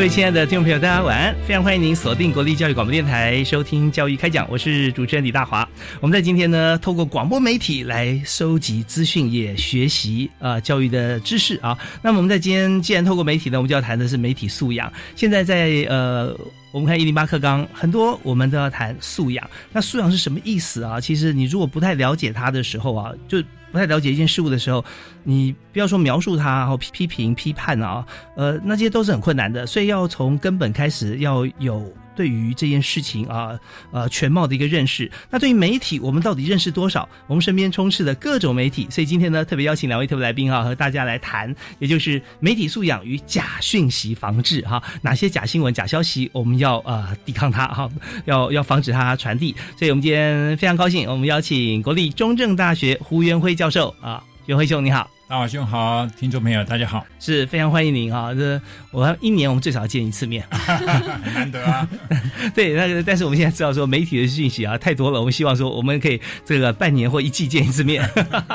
各位亲爱的听众朋友，大家晚安！非常欢迎您锁定国立教育广播电台收听《教育开讲》，我是主持人李大华。我们在今天呢，透过广播媒体来收集资讯，也学习啊教育的知识啊。那么我们在今天既然透过媒体呢，我们就要谈的是媒体素养。现在在呃，我们看一零八课纲，很多我们都要谈素养。那素养是什么意思啊？其实你如果不太了解它的时候啊，就不太了解一件事物的时候，你不要说描述它，然后批评、批判啊，呃，那些都是很困难的。所以要从根本开始，要有对于这件事情啊，呃，全貌的一个认识。那对于媒体，我们到底认识多少？我们身边充斥的各种媒体，所以今天呢，特别邀请两位特别来宾啊，和大家来谈，也就是媒体素养与假讯息防治哈。哪些假新闻、假消息，我们要呃抵抗它哈，要要防止它传递。所以我们今天非常高兴，我们邀请国立中正大学胡元辉教授啊，元辉兄你好。大华兄好，听众朋友大家好，是非常欢迎您哈。这我一年我们最少见一次面，很难得啊。对，那个但是我们现在知道说媒体的讯息啊太多了，我们希望说我们可以这个半年或一季见一次面。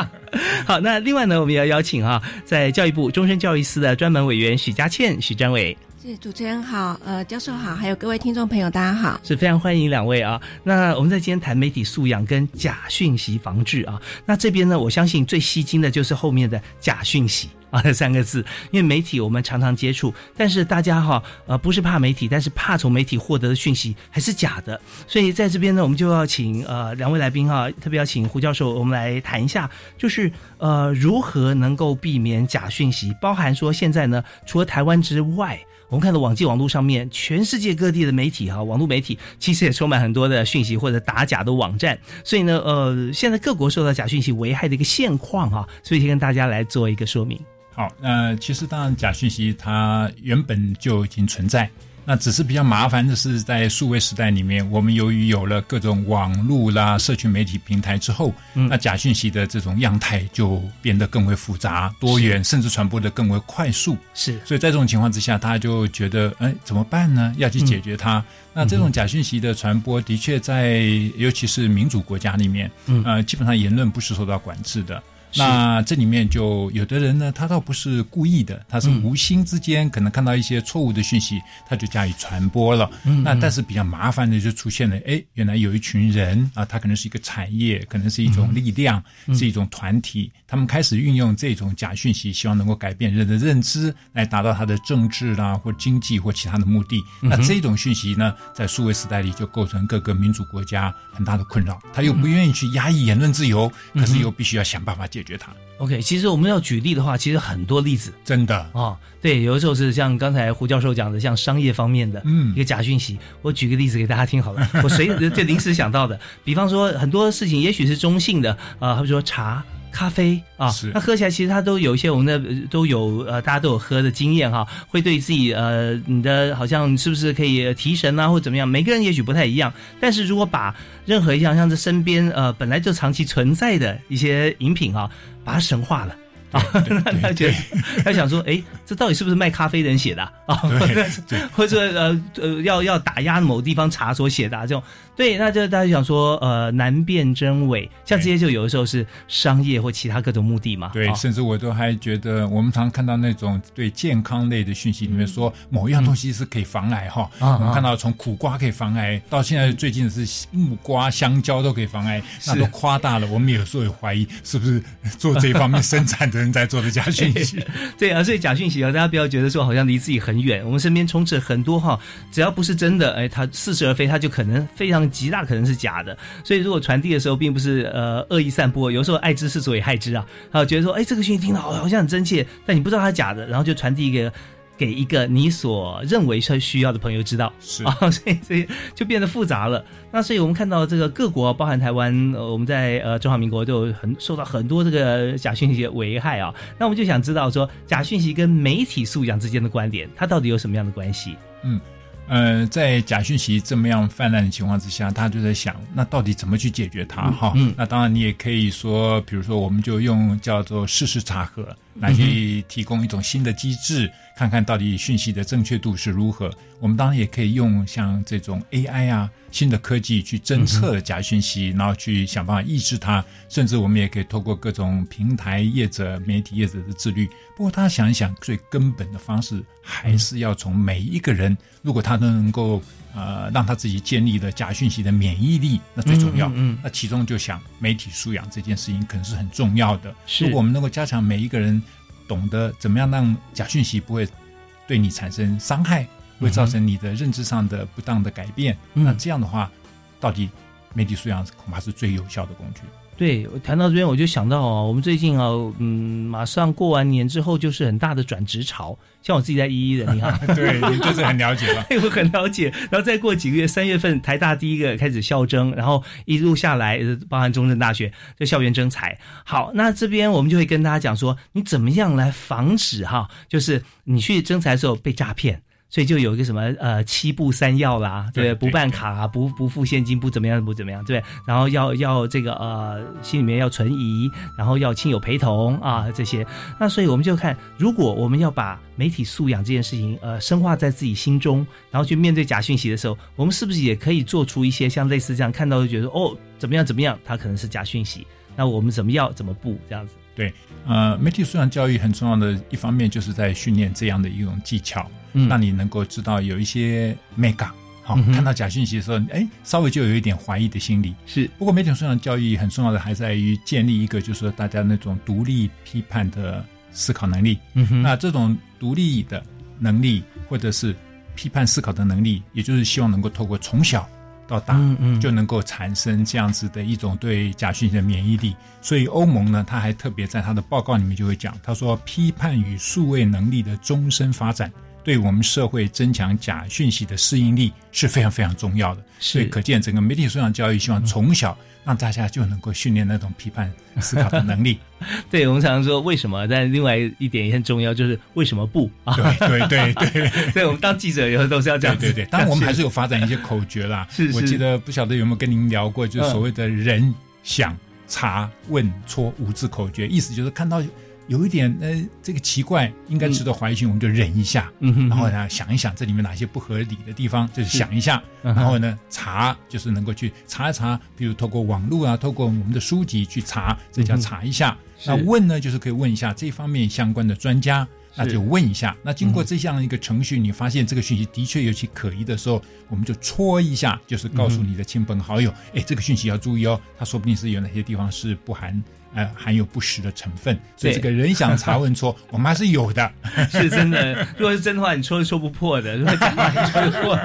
好，那另外呢，我们要邀请哈，在教育部终身教育司的专门委员许佳倩、许占伟。是主持人好，呃，教授好，还有各位听众朋友，大家好，是非常欢迎两位啊。那我们在今天谈媒体素养跟假讯息防治啊，那这边呢，我相信最吸睛的就是后面的假讯息啊这三个字，因为媒体我们常常接触，但是大家哈呃不是怕媒体，但是怕从媒体获得的讯息还是假的，所以在这边呢，我们就要请呃两位来宾哈，特别要请胡教授，我们来谈一下，就是呃如何能够避免假讯息，包含说现在呢，除了台湾之外。我们看到网际网络上面，全世界各地的媒体哈，网络媒体其实也充满很多的讯息或者打假的网站，所以呢，呃，现在各国受到假讯息危害的一个现况哈，所以先跟大家来做一个说明。好，那其实当然假讯息它原本就已经存在。那只是比较麻烦的是，在数位时代里面，我们由于有了各种网络啦、社群媒体平台之后，那假讯息的这种样态就变得更为复杂、多元，甚至传播的更为快速。是，所以在这种情况之下，大家就觉得，哎，怎么办呢？要去解决它。那这种假讯息的传播，的确在尤其是民主国家里面，呃，基本上言论不是受到管制的。那这里面就有的人呢，他倒不是故意的，他是无心之间可能看到一些错误的讯息，他就加以传播了。那但是比较麻烦的就出现了，哎，原来有一群人啊，他可能是一个产业，可能是一种力量，是一种团体，他们开始运用这种假讯息，希望能够改变人的认知，来达到他的政治啦或经济或其他的目的。那这种讯息呢，在数位时代里就构成各个民主国家很大的困扰。他又不愿意去压抑言论自由，可是又必须要想办法解。决它。OK，其实我们要举例的话，其实很多例子，真的啊，对，有的时候是像刚才胡教授讲的，像商业方面的，嗯，一个假讯息。我举个例子给大家听好了，我随就临时想到的，比方说很多事情也许是中性的啊，比如说茶。咖啡啊，那喝起来其实它都有一些我们的都有呃，大家都有喝的经验哈，会对自己呃，你的好像是不是可以提神啊，或怎么样？每个人也许不太一样，但是如果把任何一项像这身边呃本来就长期存在的一些饮品啊，把它神化了。啊，他觉得他想说，哎，这到底是不是卖咖啡的人写的啊？或者呃呃，要要打压某地方茶所写的这种，对，那就大家想说，呃，难辨真伪，像这些就有的时候是商业或其他各种目的嘛。对，甚至我都还觉得，我们常看到那种对健康类的讯息里面说某一样东西是可以防癌哈。我们看到从苦瓜可以防癌，到现在最近的是木瓜、香蕉都可以防癌，那都夸大了。我们有时候也怀疑是不是做这一方面生产的。人在做的假讯息。对啊，所以假讯息啊，大家不要觉得说好像离自己很远，我们身边充斥很多哈，只要不是真的，哎，它似是而非，它就可能非常极大可能是假的。所以如果传递的时候，并不是呃恶意散播，有时候爱之是所以害之啊，啊，觉得说哎这个讯息听到好好像很真切，但你不知道它假的，然后就传递一个。给一个你所认为是需要的朋友知道，是 啊，所以所以就变得复杂了。那所以我们看到这个各国，包含台湾，呃，我们在呃中华民国都有很受到很多这个假讯息的危害啊。那我们就想知道说，假讯息跟媒体素养之间的关联，它到底有什么样的关系？嗯。呃，在假讯息这么样泛滥的情况之下，他就在想，那到底怎么去解决它？哈，那当然你也可以说，比如说，我们就用叫做事实查核来去提供一种新的机制，看看到底讯息的正确度是如何。我们当然也可以用像这种 AI 啊。新的科技去侦测假讯息，然后去想办法抑制它，甚至我们也可以透过各种平台业者、媒体业者的自律。不过，他想一想，最根本的方式还是要从每一个人，如果他都能够呃让他自己建立了假讯息的免疫力，那最重要。嗯，那其中就想媒体素养这件事情可能是很重要的。如果我们能够加强每一个人懂得怎么样让假讯息不会对你产生伤害。会造成你的认知上的不当的改变，那这样的话，到底媒体素养恐怕是最有效的工具。对，谈到这边我就想到啊，我们最近啊，嗯，马上过完年之后就是很大的转职潮，像我自己在一一的，你看，对，你就是很了解了，我很了解。然后再过几个月，三月份台大第一个开始校征，然后一路下来，包含中正大学就校园征才。好，那这边我们就会跟大家讲说，你怎么样来防止哈，就是你去征才的时候被诈骗。所以就有一个什么呃七不三要啦，对，不办卡，不不付现金，不怎么样，不怎么样，对。然后要要这个呃心里面要存疑，然后要亲友陪同啊这些。那所以我们就看，如果我们要把媒体素养这件事情呃深化在自己心中，然后去面对假讯息的时候，我们是不是也可以做出一些像类似这样看到就觉得哦怎么样怎么样，它可能是假讯息，那我们怎么要怎么不这样子？对，呃，媒体素养教育很重要的一方面就是在训练这样的一种技巧。让你能够知道有一些 mega 好，看到假讯息的时候，哎，稍微就有一点怀疑的心理。是，不过媒体素养教育很重要的还在于建立一个，就是说大家那种独立批判的思考能力。嗯哼，那这种独立的能力，或者是批判思考的能力，也就是希望能够透过从小到大，就能够产生这样子的一种对假讯息的免疫力。所以欧盟呢，他还特别在他的报告里面就会讲，他说批判与数位能力的终身发展。对我们社会增强假讯息的适应力是非常非常重要的，所以可见整个媒体素养教育希望从小让大家就能够训练那种批判思考的能力。对我们常常说为什么，但另外一点也很重要，就是为什么不啊？对对对对，对 我们当记者以后都是要这样。对对，当然我们还是有发展一些口诀啦。是是，我记得不晓得有没有跟您聊过，就是所谓的人想查问戳五字口诀，意思就是看到。有一点呃，这个奇怪，应该值得怀疑性，我们就忍一下，然后呢想一想这里面哪些不合理的地方，就是想一下，然后呢查，就是能够去查一查，比如透过网络啊，透过我们的书籍去查，这叫查一下。那问呢，就是可以问一下这方面相关的专家。那就问一下，那经过这样一个程序，你发现这个讯息的确有其可疑的时候，我们就戳一下，就是告诉你的亲朋好友，哎，这个讯息要注意哦，它说不定是有哪些地方是不含。呃，含有不实的成分，所以这个人想查问错，我们还是有的，是真的。如果是真的话，你戳是戳不破的；如果假话，你戳不破。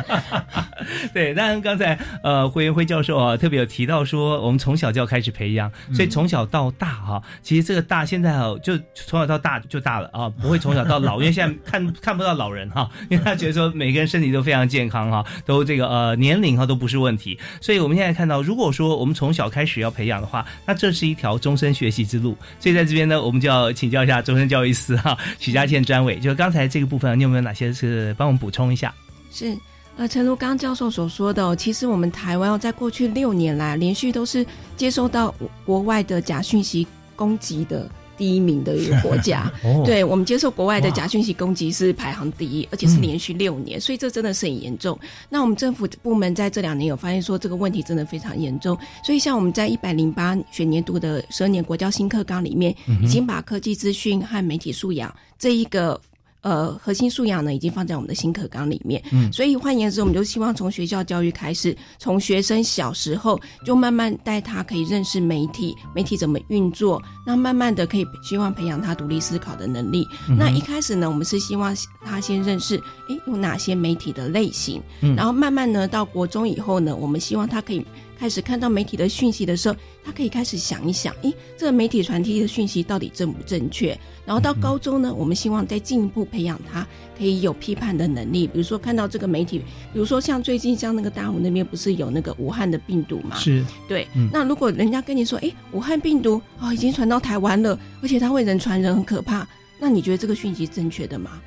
对，当然刚才呃，胡元辉教授啊，特别有提到说，我们从小就要开始培养，所以从小到大哈，其实这个大现在哦，就从小到大就大了啊，不会从小到老，因为现在看看不到老人哈，因为他觉得说每个人身体都非常健康哈，都这个呃年龄哈都不是问题，所以我们现在看到，如果说我们从小开始要培养的话，那这是一条终身。学习之路，所以在这边呢，我们就要请教一下终身教育师哈 许家倩专委，就刚才这个部分，你有没有哪些是帮我们补充一下？是，呃，陈如刚教授所说的，其实我们台湾在过去六年来，连续都是接收到国外的假讯息攻击的。第一名的一个国家，对我们接受国外的假讯息攻击是排行第一，而且是连续六年，所以这真的是很严重。那我们政府部门在这两年有发现说这个问题真的非常严重，所以像我们在一百零八学年度的十二年国教新课纲里面，已经把科技资讯和媒体素养这一个呃核心素养呢已经放在我们的新课纲里面。嗯所以换言之，我们就希望从学校教育开始，从学生小时候就慢慢带他可以认识媒体，媒体怎么运作，那慢慢的可以希望培养他独立思考的能力。嗯那一开始呢，我们是希望他先认识，诶，有哪些媒体的类型，嗯然后慢慢呢到国中以后呢，我们希望他可以开始看到媒体的讯息的时候，他可以开始想一想，诶，这个媒体传递的讯息到底正不正确？然后到高中呢，我们希望再进一步培养他可以有批判的能力，比如说看到这个媒体，比如说像最近像那个大湖那边不是有那个武汉的病毒嘛？是对，嗯那如果人家跟你说，诶，武汉病毒哦已经传到台湾了，而且它会人传人，很可怕，那你觉得这个讯息正确的吗？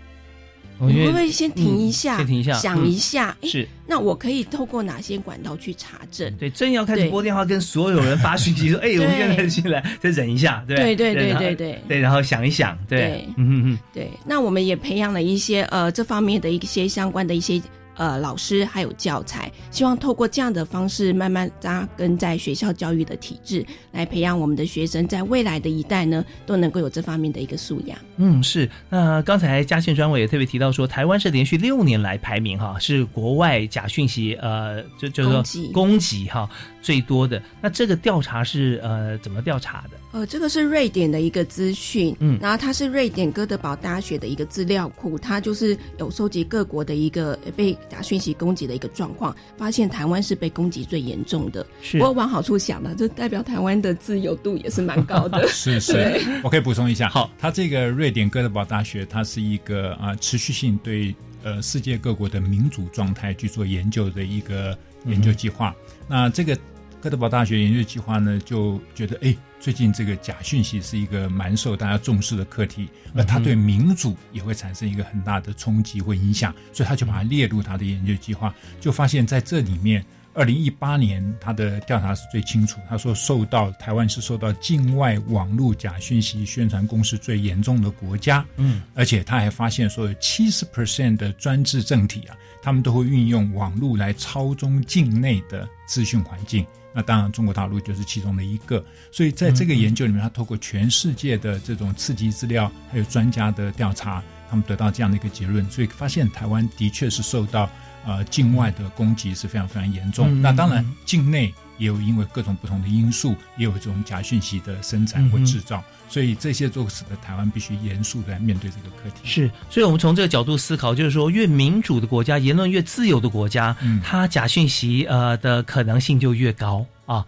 会不会先停一下，嗯先停一下想一下，嗯，是。那我可以透过哪些管道去查证？对，真要开始拨电话跟所有人发讯息说，哎，我们对。现在进来，再忍一下，对对对对对对。对，然后想一想，对。对，嗯嗯嗯，对，那我们也培养了一些呃这方面的一些相关的一些呃老师还有教材，希望透过这样的方式慢慢扎根在学校教育的体制，来培养我们的学生在未来的一代呢都能够有这方面的一个素养。嗯，是。那刚才嘉信专委也特别提到说，台湾是连续六年来排名哈，是国外假讯息呃，就就是说攻击哈最多的。那这个调查是呃怎么调查的？呃，这个是瑞典的一个资讯，嗯然后它是瑞典哥德堡大学的一个资料库，它就是有收集各国的一个呃被假讯息攻击的一个状况，发现台湾是被攻击最严重的。是不过往好处想呢，这代表台湾的自由度也是蛮高的。是是，我可以补充一下。好，它这个瑞典哥德堡大学，它是一个啊、持续性对呃世界各国的民主状态去做研究的一个研究计划。那这个哥德堡大学研究计划呢，就觉得哎，最近这个假讯息是一个蛮受大家重视的课题，而它对民主也会产生一个很大的冲击或影响，所以他就把它列入他的研究计划，就发现在这里面。二零一八年，他的调查是最清楚。他说，受到台湾是受到境外网络假讯息宣传攻势最严重的国家。嗯，而且他还发现说，有七十 percent 的专制政体啊，他们都会运用网络来操纵境内的资讯环境。那当然，中国大陆就是其中的一个。所以在这个研究里面，他透过全世界的这种刺激资料，还有专家的调查，他们得到这样的一个结论，所以发现台湾的确是受到呃境外的攻击是非常非常严重。嗯那当然，境内也有因为各种不同的因素，也有这种假讯息的生产或制造，所以这些都使得台湾必须严肃的面对这个课题。是，所以我们从这个角度思考，就是说，越民主的国家，言论越自由的国家，嗯它假讯息呃的可能性就越高啊。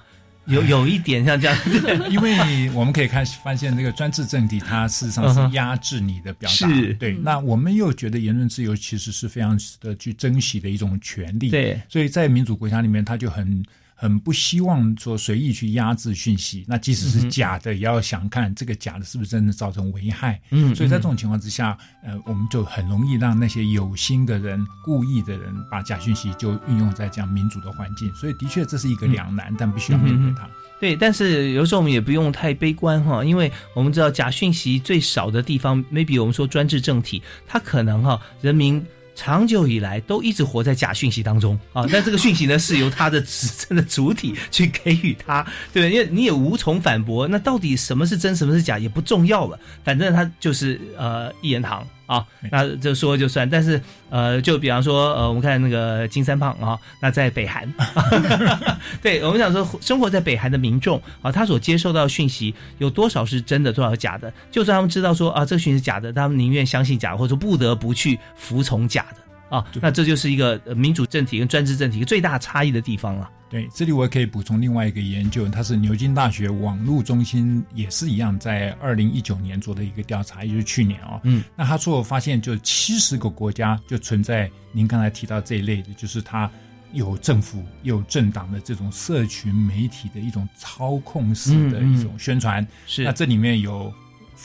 有有一点像这样，因为我们可以看发现，这个专制政体它事实上是压制你的表达，是。对。那我们又觉得言论自由其实是非常值得去珍惜的一种权利，对，所以在民主国家里面，它就很很不希望说随意去压制讯息。那即使是假的，也要想看这个假的是不是真的造成危害。嗯所以在这种情况之下，呃，我们就很容易让那些有心的人、故意的人把假讯息就运用在这样民主的环境。所以的确这是一个两难，但必须要面对它。对，但是有时候我们也不用太悲观哈，因为我们知道假讯息最少的地方，maybe 我们说专制政体，它可能哈人民。长久以来都一直活在假讯息当中啊，但这个讯息呢是由他的执政的主体去给予他，对？因为你也无从反驳，那到底什么是真，什么是假也不重要了，反正他就是呃一言堂啊，那这说就算。但是呃，就比方说呃，我们看那个金三胖啊，那在北韩，对我们想说生活在北韩的民众啊，他所接受到的讯息有多少是真的，多少是假的？就算他们知道说啊，这个讯息是假的，他们宁愿相信假的，或者说不得不去服从假的啊。那这就是一个呃民主政体跟专制政体最大差异的地方了。对，这里我也可以补充另外一个研究，它是牛津大学网络中心也是一样，在二零一九年做的一个调查，也就是去年哦。嗯，那他做发现，就七十个国家就存在您刚才提到这一类的，就是它有政府有政党的这种社群媒体的一种操控式的一种宣传。嗯是那这里面有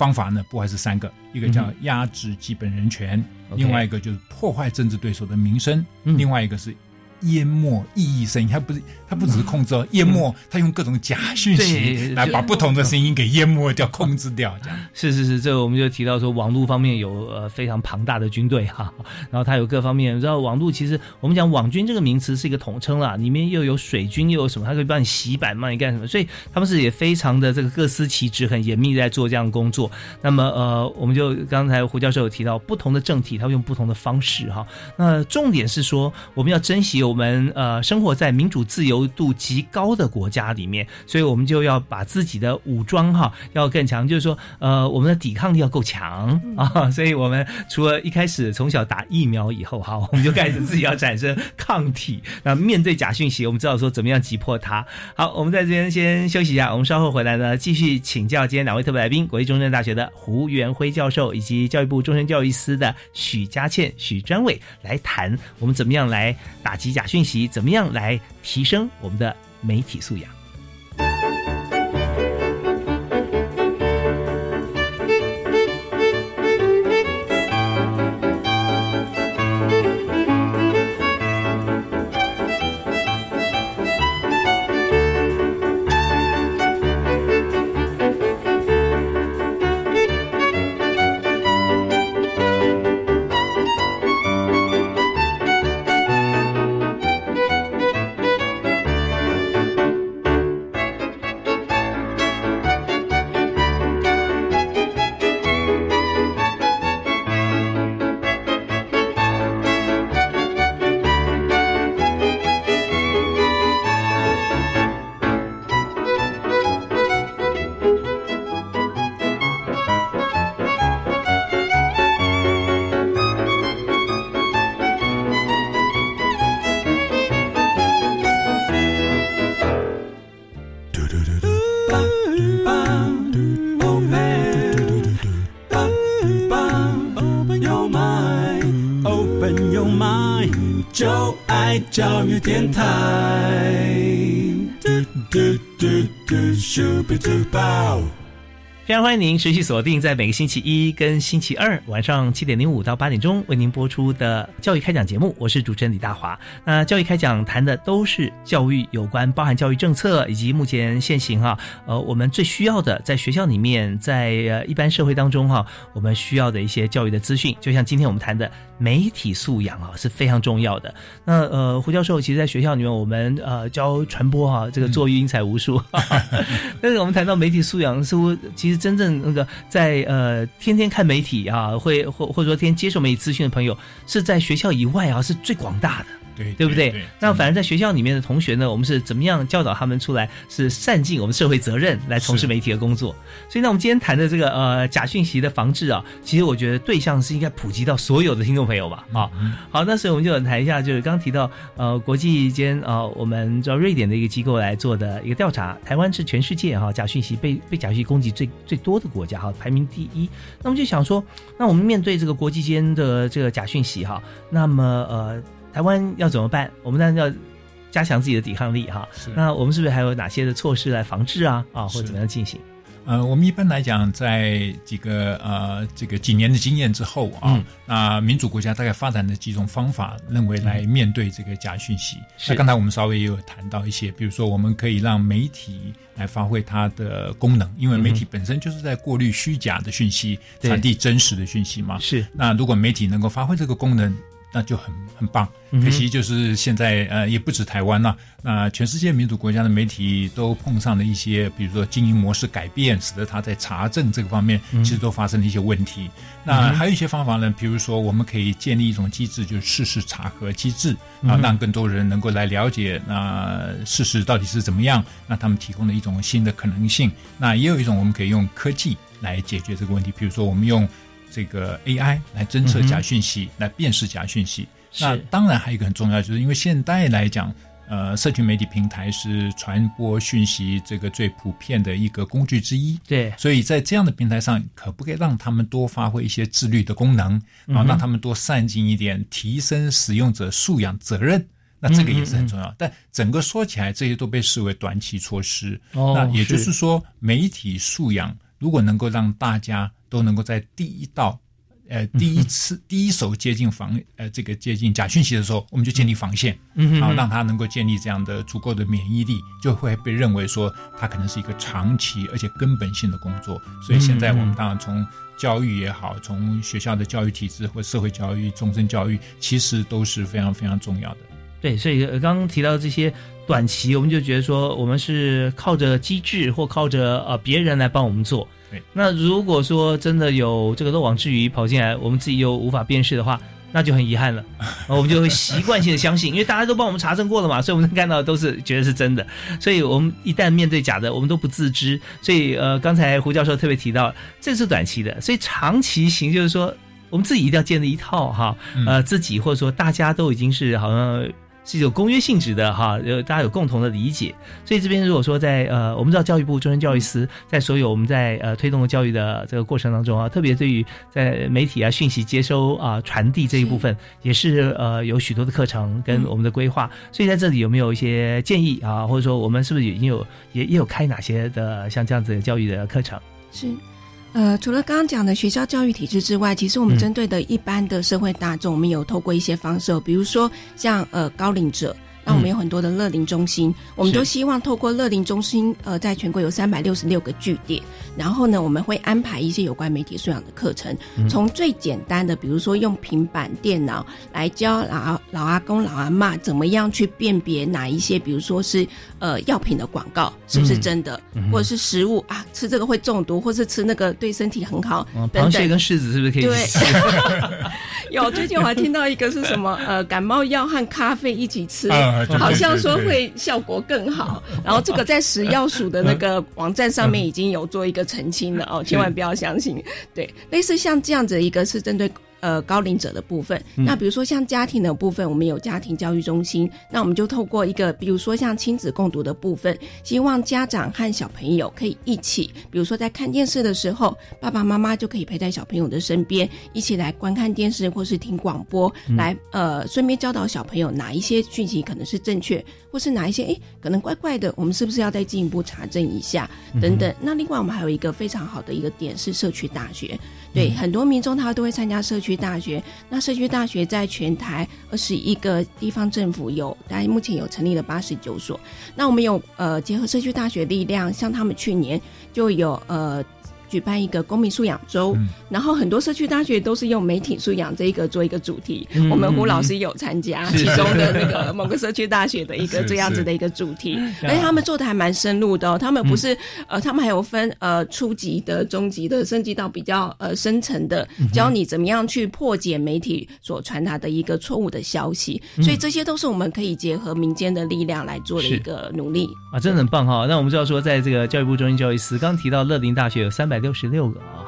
方法呢，不还是三个，一个叫压制基本人权，嗯另外一个就是破坏政治对手的名声，嗯。另外一个是淹没意义声音，它不是它不只是控制哦，淹没它用各种假讯息来把不同的声音给淹没掉、控制掉，这样。是是是，这个我们就提到说，网络方面有呃非常庞大的军队哈，然后它有各方面，知道网络其实我们讲网军这个名词是一个统称啦，里面又有水军又有什么，它可以帮你洗版，帮你干什么，所以他们是也非常的这个各司其职，很严密在做这样的工作。那么呃，我们就刚才胡教授有提到，不同的政体，它会用不同的方式哈。那重点是说，我们要珍惜我们呃生活在民主自由度极高的国家里面，所以我们就要把自己的武装哈要更强，就是说呃我们的抵抗力要够强啊。所以我们除了一开始从小打疫苗以后哈，我们就开始自己要产生抗体。那面对假讯息，我们知道说怎么样击破它。好，我们在这边先休息一下，我们稍后回来呢继续请教今天两位特别来宾，国立中正大学的胡元辉教授以及教育部终身教育司的许佳倩许专伟来谈我们怎么样来打击假假讯息，怎么样来提升我们的媒体素养。非常欢迎您持续锁定在每个星期一跟星期二晚上七点零五到八点钟为您播出的教育开讲节目，我是主持人李大华。那教育开讲谈的都是教育有关，包含教育政策以及目前现行哈，呃，我们最需要的在学校里面，在呃一般社会当中哈，我们需要的一些教育的资讯，就像今天我们谈的媒体素养啊是非常重要的。那呃，胡教授其实在学校里面我们呃教传播哈，这个做育英才无数，但是我们谈到媒体素养，似乎其实。真正那个在呃天天看媒体啊，会或或者说天天接受媒体资讯的朋友，是在学校以外啊，是最广大的。对对不对？那反正在学校里面的同学呢，我们是怎么样教导他们出来，是善尽我们社会责任来从事媒体的工作。所以，那我们今天谈的这个呃假讯息的防治啊，其实我觉得对象是应该普及到所有的听众朋友吧。啊，好，那所以我们就谈一下，就是刚提到呃国际间啊，我们叫瑞典的一个机构来做的一个调查，台湾是全世界哈假讯息被被假讯息攻击最最多的国家哈，排名第一。那我们就想说，那我们面对这个国际间的这个假讯息哈，那么呃。台湾要怎么办？我们当然要加强自己的抵抗力哈。那我们是不是还有哪些的措施来防治啊？啊，或者怎么样进行？呃，我们一般来讲，在几个呃这个几年的经验之后啊，那民主国家大概发展的几种方法，认为来面对这个假讯息。那刚才我们稍微也有谈到一些，比如说我们可以让媒体来发挥它的功能，因为媒体本身就是在过滤虚假的讯息，传递真实的讯息嘛。是。那如果媒体能够发挥这个功能，那就很很棒，可惜就是现在呃也不止台湾了，那全世界民主国家的媒体都碰上了一些，比如说经营模式改变，使得他在查证这个方面其实都发生了一些问题。那还有一些方法呢，比如说我们可以建立一种机制，就是事实查核机制啊，让更多人能够来了解那事实到底是怎么样，那他们提供了一种新的可能性。那也有一种我们可以用科技来解决这个问题，比如说我们用。这个 AI 来侦测假讯息，来辨识假讯息。那当然还有一个很重要，就是因为现代来讲，呃，社群媒体平台是传播讯息这个最普遍的一个工具之一。对，所以在这样的平台上，可不可以让他们多发挥一些自律的功能，然后让他们多善尽一点，提升使用者素养责任？那这个也是很重要。但整个说起来，这些都被视为短期措施。那也就是说，媒体素养如果能够让大家都能够在第一道呃第一次第一手接近防呃这个接近假讯息的时候，我们就建立防线，嗯啊，让他能够建立这样的足够的免疫力，就会被认为说他可能是一个长期而且根本性的工作。所以现在我们当然从教育也好，从学校的教育体制或社会教育、终身教育，其实都是非常非常重要的。对，所以刚刚提到这些短期，我们就觉得说，我们是靠着机制或靠着呃别人来帮我们做。对，那如果说真的有这个漏网之鱼跑进来，我们自己又无法辨识的话，那就很遗憾了。我们就会习惯性的相信，因为大家都帮我们查证过了嘛，所以我们看到都是觉得是真的。所以我们一旦面对假的，我们都不自知。所以呃，刚才胡教授特别提到，这是短期的，所以长期型就是说，我们自己一定要建立一套哈，呃，自己或者说大家都已经是好像。是有公约性质的哈，呃大家有共同的理解，所以这边如果说在呃，我们知道教育部终身教育司在所有我们在呃推动教育的这个过程当中啊，特别对于在媒体啊讯息接收啊传递这一部分，也是呃有许多的课程跟我们的规划，所以在这里有没有一些建议啊，或者说我们是不是已经有也也有开哪些的像这样子的教育的课程？是。呃，除了刚刚讲的学校教育体制之外，其实我们针对的一般的社会大众，我们有透过一些方式，比如说像呃高龄者。那我们有很多的乐龄中心，我们都希望透过乐龄中心，呃，在全国有三百六十六个据点，然后呢，我们会安排一些有关媒体素养的课程，从最简单的，比如说用平板电脑来教老老阿公、老阿妈怎么样去辨别哪一些，比如说是呃药品的广告是不是真的，或者是食物啊吃这个会中毒，或是吃那个对身体很好。螃蟹跟柿子是不是可以？对，有最近我还听到一个是什么呃感冒药和咖啡一起吃。好像说会效果更好，然后这个在食药署的那个网站上面已经有做一个澄清了哦，千万不要相信。对，类似像这样子一个是针对。呃，高龄者的部分，那比如说像家庭的部分，我们有家庭教育中心，那我们就透过一个，比如说像亲子共读的部分，希望家长和小朋友可以一起，比如说在看电视的时候，爸爸妈妈就可以陪在小朋友的身边，一起来观看电视或是听广播，来呃顺便教导小朋友哪一些讯息可能是正确，或是哪一些诶可能怪怪的，我们是不是要再进一步查证一下？等等。那另外我们还有一个非常好的一个点是社区大学。对，很多民众他都会参加社区大学。那社区大学在全台二十一个地方政府有，大概目前有成立了八十九所。那我们有呃结合社区大学力量，像他们去年就有呃。举办一个公民素养周，然后很多社区大学都是用媒体素养这一个做一个主题。我们胡老师有参加其中的那个某个社区大学的一个这样子的一个主题，而且他们做的还蛮深入的哦。他们不是呃，他们还有分呃初级的、中级的，升级到比较呃深层的，教你怎么样去破解媒体所传达的一个错误的消息。所以这些都是我们可以结合民间的力量来做的一个努力啊，真的很棒哈。那我们知道说，在这个教育部中心教育司刚提到乐林大学有三百。六十六个啊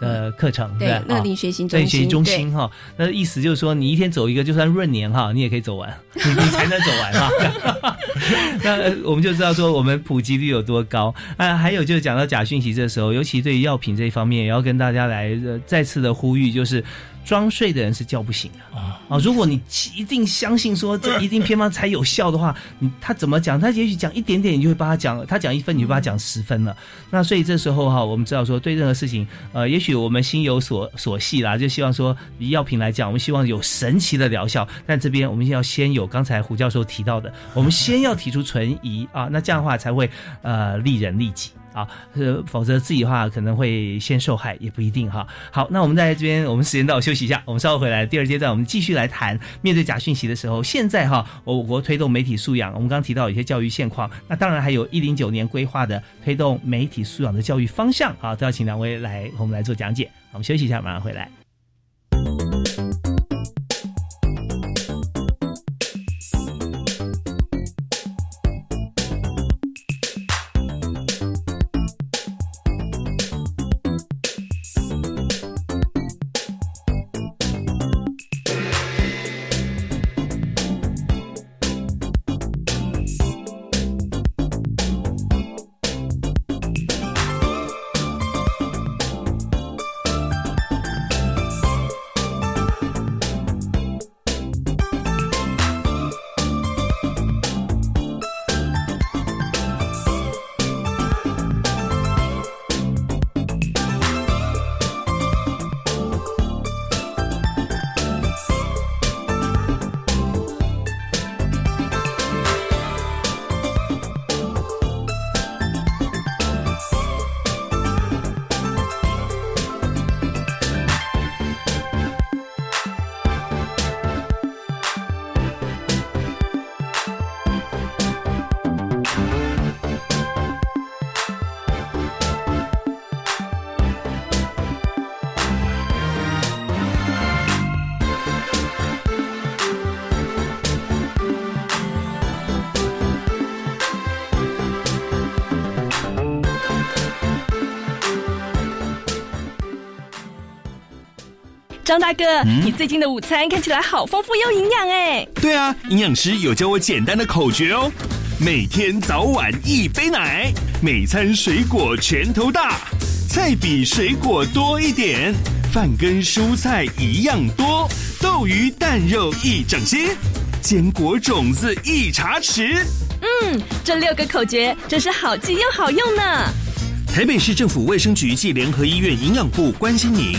的课程，对乐龄学习中心，学习中心哈，那意思就是说，你一天走一个，就算闰年哈，你也可以走完，你你才能走完哈。那我们就知道说，我们普及率有多高啊。还有就是讲到假讯息这时候，尤其对于药品这一方面，也要跟大家来再次的呼吁，就是。装睡的人是叫不醒的啊！啊，如果你一定相信说这一定偏方才有效的话，你他怎么讲？他也许讲一点点，你就会帮他讲；他讲一分，你就帮他讲十分了。那所以这时候哈，我们知道说，对任何事情，呃，也许我们心有所所系啦，就希望说以药品来讲，我们希望有神奇的疗效。但这边我们要先有刚才胡教授提到的，我们先要提出存疑啊，那这样的话才会呃利人利己。啊，呃，否则自己的话可能会先受害，也不一定哈。好，那我们在这边，我们时间到，休息一下，我们稍后回来。第二阶段，我们继续来谈面对假讯息的时候，现在哈，我国推动媒体素养，我们刚刚提到有些教育现况，那当然还有一零九年规划的推动媒体素养的教育方向啊，都要请两位来我们来做讲解。我们休息一下，马上回来。张大哥，你最近的午餐看起来好丰富又营养哎。对啊，营养师有教我简单的口诀哦：每天早晚一杯奶，每餐水果拳头大，菜比水果多一点，饭跟蔬菜一样多，豆鱼蛋肉一整些，坚果种子一茶匙。嗯，这六个口诀真是好记又好用呢。台北市政府卫生局暨联合医院营养部关心您。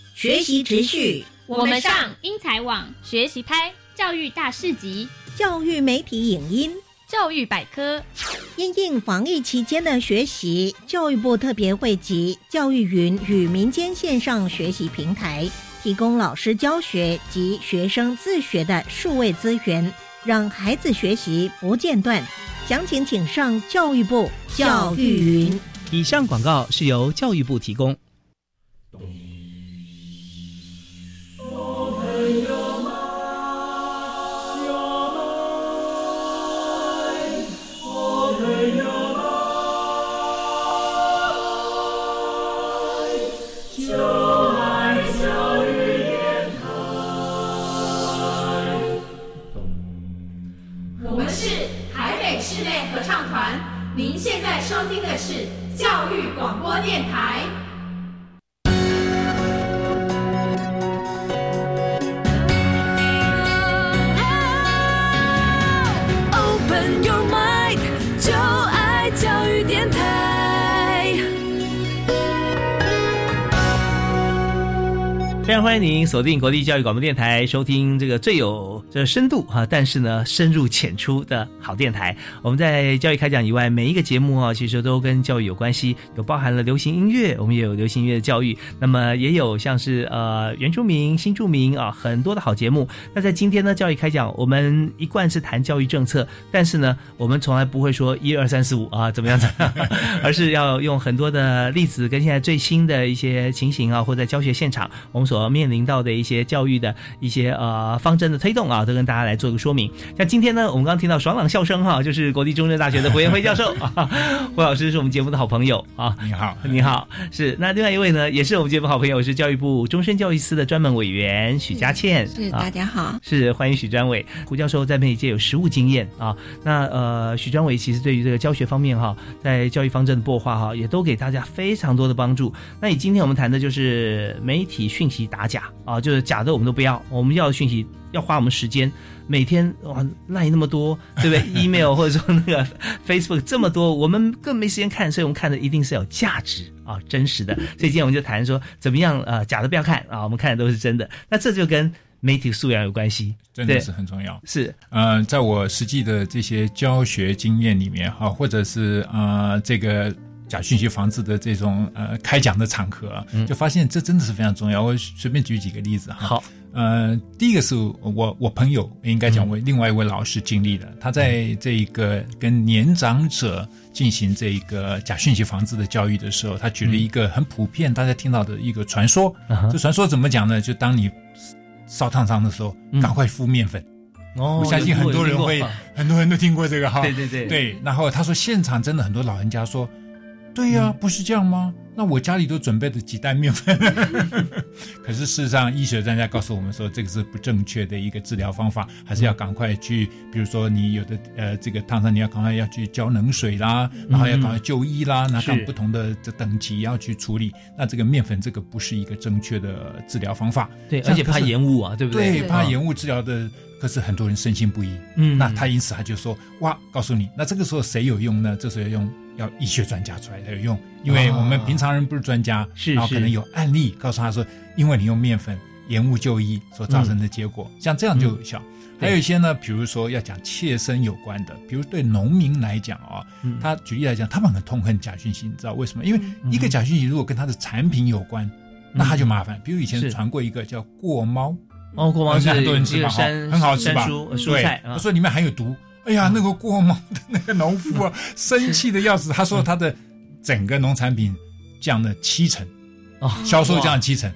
学习持续。我们上英才网学习拍教育大市集、教育媒体影音、教育百科。因应防疫期间的学习，教育部特别汇集教育云与民间线上学习平台，提供老师教学及学生自学的数位资源。让孩子学习不间断，详情请上教育部教育云。以上广告是由教育部提供。广播电台。非常欢迎您锁定国立教育广播电台，收听这个最有这深度哈，但是呢深入浅出的好电台。我们在教育开讲以外，每一个节目啊，其实都跟教育有关系，有包含了流行音乐，我们也有流行音乐的教育，那么也有像是呃原住民、新住民啊，很多的好节目。那在今天呢，教育开讲，我们一贯是谈教育政策，但是呢，我们从来不会说一二三四五啊怎么样子，而是要用很多的例子跟现在最新的一些情形啊，或在教学现场我们所面临到的一些教育的一些呃方针的推动啊，都跟大家来做个说明。像今天呢，我们刚刚听到爽朗笑声哈，就是国立中正大学的胡延辉教授啊，胡老师是我们节目的好朋友啊。你好，你好，是那另外一位呢，也是我们节目好朋友，是教育部终身教育司的专门委员许佳倩。是大家好，是欢迎许专委。胡教授在媒体界有实务经验啊。那呃，许专委其实对于这个教学方面哈，在教育方针的擘画哈，也都给大家非常多的帮助。那以今天我们谈的就是媒体讯息打假啊，就是假的我们都不要，我们要的讯息要花我们时间，每天哇赖那么多，对不对？email 或者说那个 Facebook 这么多，我们更没时间看，所以我们看的一定是有价值啊，真实的。所以今天我们就谈说怎么样呃，假的不要看啊，我们看的都是真的。那这就跟媒体素养有关系，真的是很重要。是，呃，在我实际的这些教学经验里面哈，或者是呃这个假讯息防治的这种呃开讲的场合，就发现这真的是非常重要。我随便举几个例子哈。好，呃，第一个是我我朋友应该讲我另外一位老师经历的，他在这一个跟年长者进行这一个假讯息防治的教育的时候，他举了一个很普遍大家听到的一个传说。这传说怎么讲呢？就当你烧烫伤的时候，赶快敷面粉。哦，我相信很多人会，很多人都听过这个哈。对对对对。然后他说，现场真的很多老人家说，对呀，不是这样吗？那我家里都准备了几袋面粉。可是事实上，医学专家告诉我们说，这个是不正确的一个治疗方法，还是要赶快去，比如说你有的呃这个烫伤，你要赶快要去浇冷水啦，然后要赶快就医啦，那看不同的这等级要去处理。那这个面粉这个不是一个正确的治疗方法。对，而且怕延误啊，对不对？对，怕延误治疗的。可是很多人深信不疑，嗯，那他因此他就说哇，告诉你，那这个时候谁有用呢？这时候要用要医学专家出来才有用，因为我们平常人不是专家，是然后可能有案例告诉他说，因为你用面粉延误就医所造成的结果，像这样就有效。还有一些呢，比如说要讲切身有关的，比如对农民来讲啊，他举例来讲，他们很痛恨假讯息，你知道为什么？因为一个假讯息如果跟他的产品有关，那他就麻烦。比如以前传过一个叫过猫，哦，过猫是很多人吃吧，很好吃吧？蔬菜，他说里面含有毒。哎呀，那个过猛的那个农夫啊，生气的要死。他说他的整个农产品降了七成，哦，销售降了七成。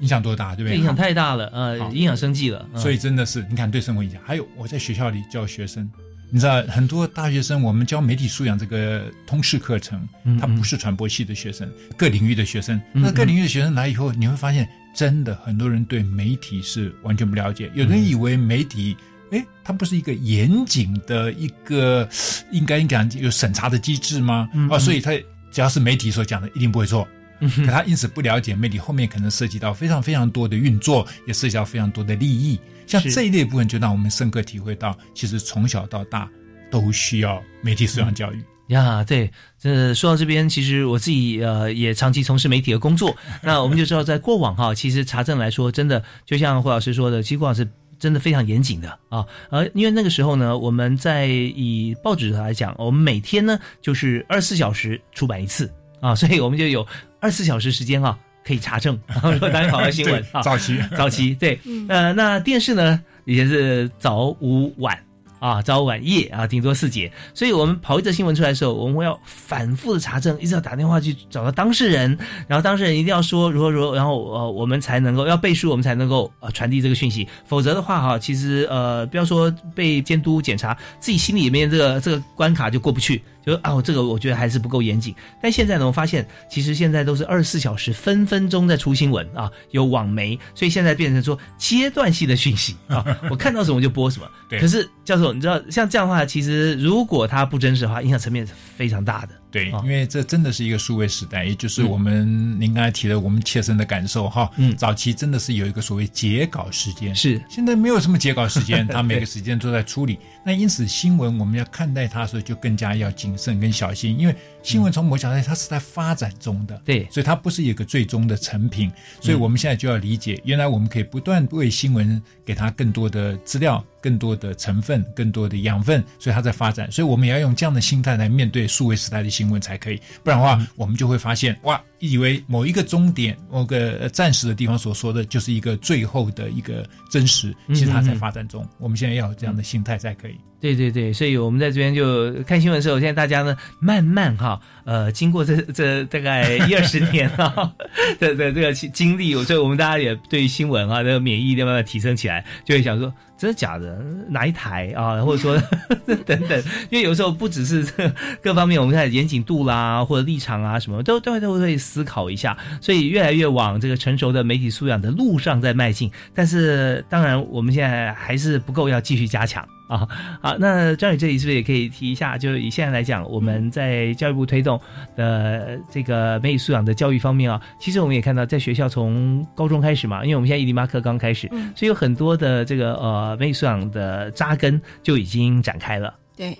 影响多大，对不对？影响太大了，呃，影响生计了。所以真的是，你看对生活影响。还有我在学校里教学生，你知道很多大学生，我们教媒体素养这个通识课程，他不是传播系的学生，各领域的学生。那各领域的学生来以后，你会发现，真的很多人对媒体是完全不了解。有人以为媒体，哎，它不是一个严谨的一个，应该讲有审查的机制吗？啊，所以他只要是媒体所讲的，一定不会错。可他因此不了解媒体后面可能涉及到非常非常多的运作，也涉及到非常多的利益。像这一类部分，就让我们深刻体会到，其实从小到大都需要媒体素养教育呀。对，这说到这边，其实我自己呃也长期从事媒体的工作，那我们就知道，在过往哈，其实查证来说，真的就像胡老师说的，其实过往是真的非常严谨的啊。呃因为那个时候呢，我们在以报纸来讲，我们每天呢就是二十四小时出版一次啊，所以我们就有。二十四小时时间啊，可以查证，当然好的新闻 啊。早期，早期，对，呃，那电视呢，以前是早午晚。啊，早晚夜啊，顶多四节，所以我们跑一则新闻出来的时候，我们要反复的查证，一直要打电话去找到当事人，然后当事人一定要说如何如何，然后呃，我们才能够要背书，我们才能够呃传递这个讯息，否则的话哈，其实呃，不要说被监督检查，自己心里面这个这个关卡就过不去，就啊，这个我觉得还是不够严谨。但现在呢，我发现其实现在都是二十四小时分分钟在出新闻啊，有网媒，所以现在变成说阶段性的讯息啊，我看到什么就播什么。可是教授。你知道，像这样的话，其实如果它不真实的话，影响层面是非常大的。对，因为这真的是一个数位时代，也就是我们您刚才提的我们切身的感受哈。嗯，早期真的是有一个所谓截稿时间，是现在没有什么截稿时间，他每个时间都在处理。那因此新闻我们要看待它的时候，就更加要谨慎跟小心，因为新闻从某角度它是在发展中的，对，所以它不是一个最终的成品。所以我们现在就要理解，原来我们可以不断为新闻给它更多的资料、更多的成分、更多的养分，所以它在发展。所以我们也要用这样的心态来面对数位时代的新闻才可以。不然的话，我们就会发现，哇，以为某一个终点、某个暂时的地方所说的就是一个最后的一个真实，其实它在发展中。我们现在要有这样的心态才可以。对对对，所以我们在这边就看新闻的时候，现在大家呢慢慢哈，呃，经过这 这大概一二十年哈 的的这个经历，所以我们大家也对新闻啊，这个免疫力慢慢提升起来，就会想说。真的假的？哪一台啊？或者说 等等，因为有时候不只是各方面，我们看严谨度啦，或者立场啊，什么都都都会思考一下，所以越来越往这个成熟的媒体素养的路上在迈进。但是当然，我们现在还是不够，要继续加强啊。好，那张宇这里是不是也可以提一下？就是以现在来讲，我们在教育部推动的这个美语素养的教育方面啊，其实我们也看到，在学校从高中开始嘛，因为我们现在一零八课刚开始，所以有很多的这个呃。美语素养的扎根就已经展开了。对，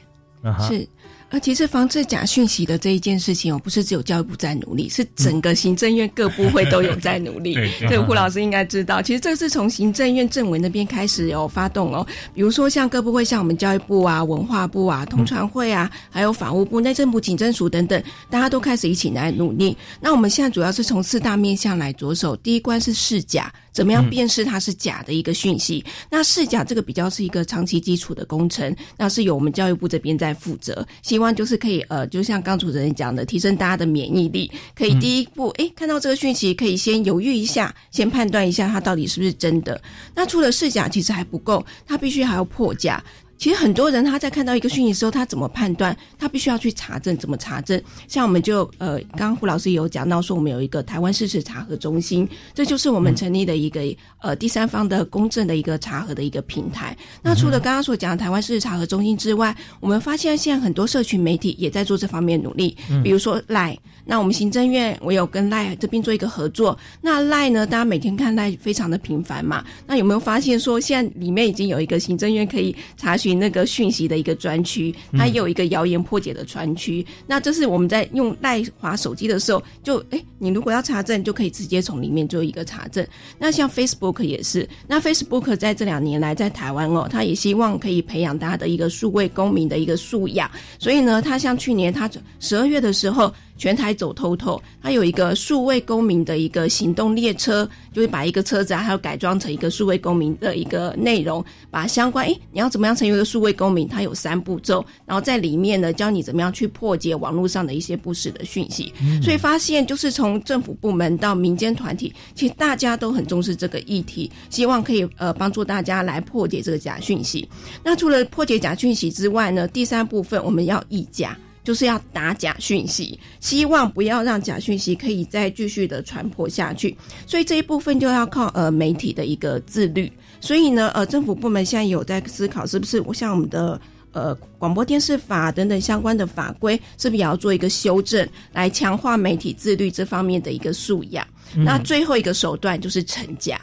是。呃，其实防治假讯息的这一件事情哦，不是只有教育部在努力，是整个行政院各部会都有在努力。对，胡老师应该知道，其实这是从行政院政委那边开始有发动哦。比如说像各部会，像我们教育部啊、文化部啊、通传会啊，还有法务部、内政部、警政署等等，大家都开始一起来努力。那我们现在主要是从四大面向来着手，第一关是试假，怎么样辨识它是假的一个讯息？那试假这个比较是一个长期基础的工程，那是由我们教育部这边在负责。希望就是可以呃，就像刚主持人讲的，提升大家的免疫力。可以第一步，哎，看到这个讯息，可以先犹豫一下，先判断一下它到底是不是真的。那除了试假，其实还不够，它必须还要破假。其实很多人他在看到一个讯息的时候，他怎么判断？他必须要去查证，怎么查证？像我们就呃，刚刚胡老师有讲到说，我们有一个台湾事实查核中心，这就是我们成立的一个呃第三方的公正的一个查核的一个平台。那除了刚刚所讲的台湾事实查核中心之外，我们发现现在很多社群媒体也在做这方面努力，比如说赖。那我们行政院我有跟赖这边做一个合作。那赖呢，大家每天看赖非常的频繁嘛。那有没有发现说，现在里面已经有一个行政院可以查询？询那个讯息的一个专区，它也有一个谣言破解的专区。那这是我们在用赖华手机的时候，就哎，你如果要查证，就可以直接从里面做一个查证。那像 Facebook 也是，那 Facebook 在这两年来在台湾哦，它也希望可以培养大家的一个数位公民的一个素养，所以呢，它像去年它十二月的时候。全台走透透，它有一个数位公民的一个行动列车，就会把一个车子啊，还有改装成一个数位公民的一个内容，把相关诶，你要怎么样成为一个数位公民？它有三步骤，然后在里面呢，教你怎么样去破解网络上的一些不实的讯息。所以发现，就是从政府部门到民间团体，其实大家都很重视这个议题，希望可以呃帮助大家来破解这个假讯息。那除了破解假讯息之外呢，第三部分我们要议价。就是要打假讯息，希望不要让假讯息可以再继续的传播下去，所以这一部分就要靠呃媒体的一个自律。所以呢，呃，政府部门现在有在思考，是不是我像我们的呃广播电视法等等相关的法规，是不是也要做一个修正，来强化媒体自律这方面的一个素养？那最后一个手段就是惩假。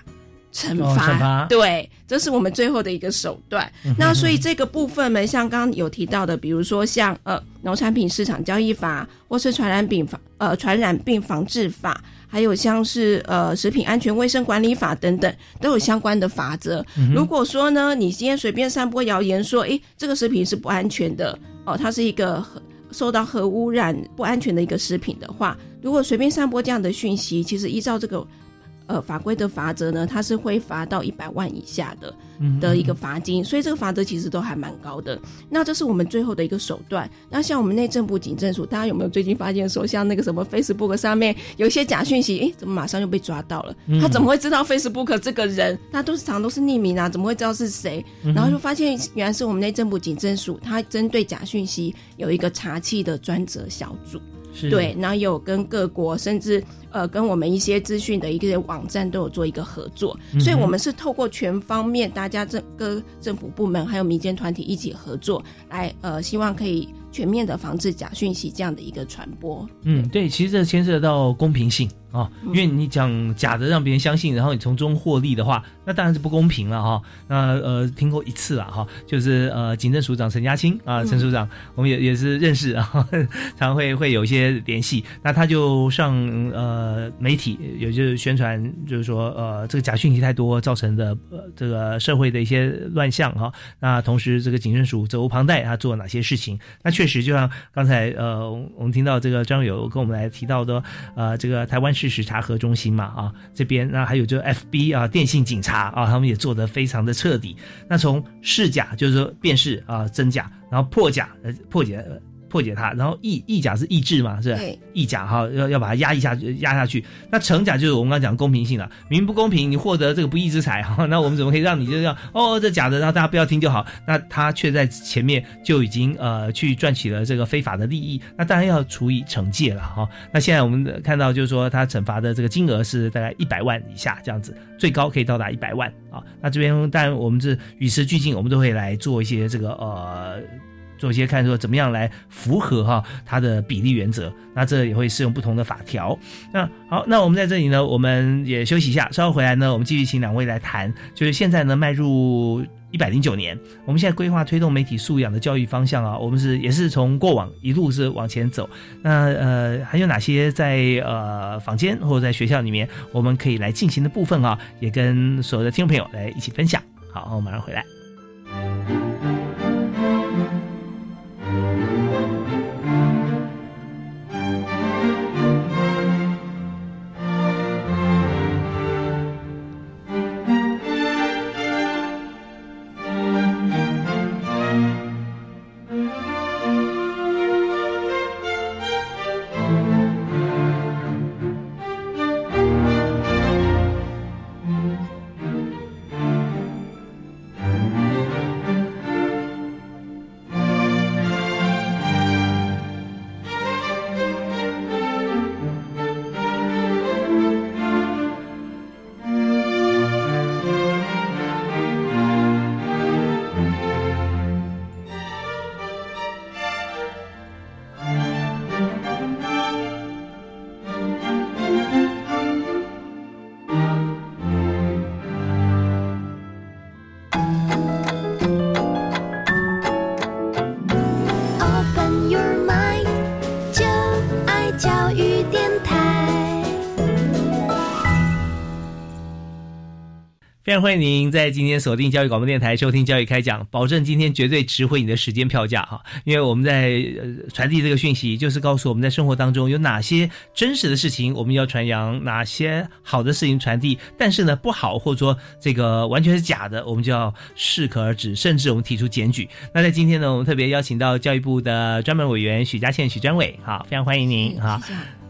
惩罚对，这是我们最后的一个手段。那所以这个部分呢，像刚刚有提到的，比如说像呃农产品市场交易法，或是传染病防呃传染病防治法，还有像是呃食品安全卫生管理法等等，都有相关的法则。如果说呢，你今天随便散播谣言说，诶，这个食品是不安全的哦，它是一个受到核污染不安全的一个食品的话，如果随便散播这样的讯息，其实依照这个。呃，法规的罚则呢，它是会罚到一百万以下的的一个罚金，所以这个罚则其实都还蛮高的。那这是我们最后的一个手段。那像我们内政部警政署，大家有没有最近发现说，像那个什么 Facebook 上面有一些假讯息，诶，怎么马上就被抓到了？他怎么会知道 Facebook 这个人？他都是常都是匿名啊，怎么会知道是谁？然后就发现原来是我们内政部警政署，他针对假讯息有一个查缉的专责小组。对，然后有跟各国，甚至呃，跟我们一些资讯的一个网站都有做一个合作，所以我们是透过全方面，大家政各政府部门还有民间团体一起合作，来呃，希望可以。全面的防治假讯息这样的一个传播，嗯，对，其实这牵涉到公平性啊，因为你讲假的让别人相信，然后你从中获利的话，那当然是不公平了哈。那呃，听过一次了哈，就是呃，警政署长陈家清啊，陈署长，我们也也是认识啊，常会会有一些联系。那他就上呃媒体，也就是宣传，就是说呃，这个假讯息太多造成的呃这个社会的一些乱象哈。那同时，这个警政署责无旁贷，他做了哪些事情？那确。确实，就像刚才呃，我们听到这个张友跟我们来提到的，呃，这个台湾事实查核中心嘛，啊，这边那还有就 FB 啊，电信警察啊，他们也做得非常的彻底。那从试假就是说辨识啊真假，然后破假呃破解。破解它，然后意意甲是意志嘛，是意甲哈，要要把它压抑下去，压下去。那成甲就是我们刚刚讲公平性了，明不公平，你获得这个不义之财哈，那我们怎么可以让你就这样哦，这假的，然后大家不要听就好。那他却在前面就已经呃去赚取了这个非法的利益，那当然要处以惩戒了哈。那现在我们看到就是说他惩罚的这个金额是大概一百万以下这样子，最高可以到达一百万啊。那这边当然我们是与时俱进，我们都会来做一些这个呃。做一些看说怎么样来符合哈它的比例原则，那这也会适用不同的法条。那好，那我们在这里呢，我们也休息一下，稍后回来呢，我们继续请两位来谈，就是现在呢迈入一百零九年，我们现在规划推动媒体素养的教育方向啊，我们是也是从过往一路是往前走。那呃还有哪些在呃坊间或者在学校里面我们可以来进行的部分啊，也跟所有的听众朋友来一起分享。好，我马上回来。常欢迎您在今天锁定教育广播电台收听教育开讲，保证今天绝对值回你的时间票价哈。因为我们在传递这个讯息，就是告诉我们在生活当中有哪些真实的事情我们要传扬，哪些好的事情传递，但是呢不好或者说这个完全是假的，我们就要适可而止，甚至我们提出检举。那在今天呢，我们特别邀请到教育部的专门委员许家倩许专委，哈，非常欢迎您哈。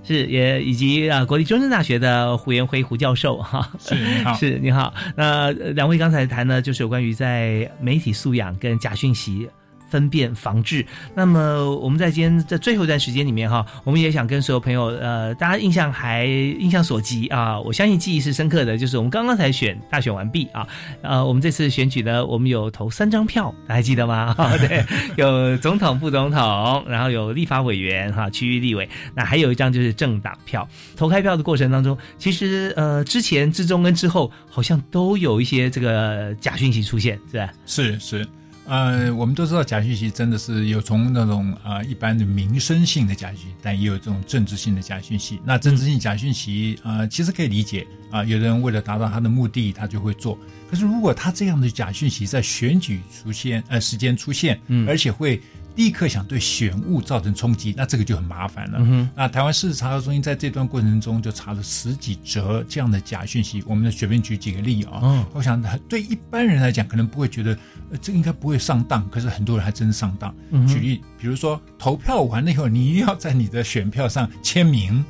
是，也以及啊，国立中正大学的胡延辉胡教授哈，是你好，是你好。那两位刚才谈呢，就是有关于在媒体素养跟假讯息。分辨防治。那么我们在今天在最后一段时间里面哈，我们也想跟所有朋友呃，大家印象还印象所及啊，我相信记忆是深刻的，就是我们刚刚才选大选完毕啊，呃，我们这次选举呢，我们有投三张票，大家还记得吗？对，有总统、副总统，然后有立法委员哈，区域立委，那还有一张就是政党票。投开票的过程当中，其实呃，之前、之中跟之后，好像都有一些这个假讯息出现，是吧？是是。呃，我们都知道假讯息真的是有从那种啊一般的民生性的假讯息，但也有这种政治性的假讯息。那政治性假讯息啊，其实可以理解啊，有的人为了达到他的目的，他就会做。可是如果他这样的假讯息在选举出现呃时间出现，嗯，而且会。立刻想对选物造成冲击，那这个就很麻烦了。那台湾事实查核中心在这段过程中就查了十几则这样的假讯息。我们的随便举几个例啊，我想对一般人来讲可能不会觉得这应该不会上当，可是很多人还真上当。举例，比如说投票完了以后，你一定要在你的选票上签名，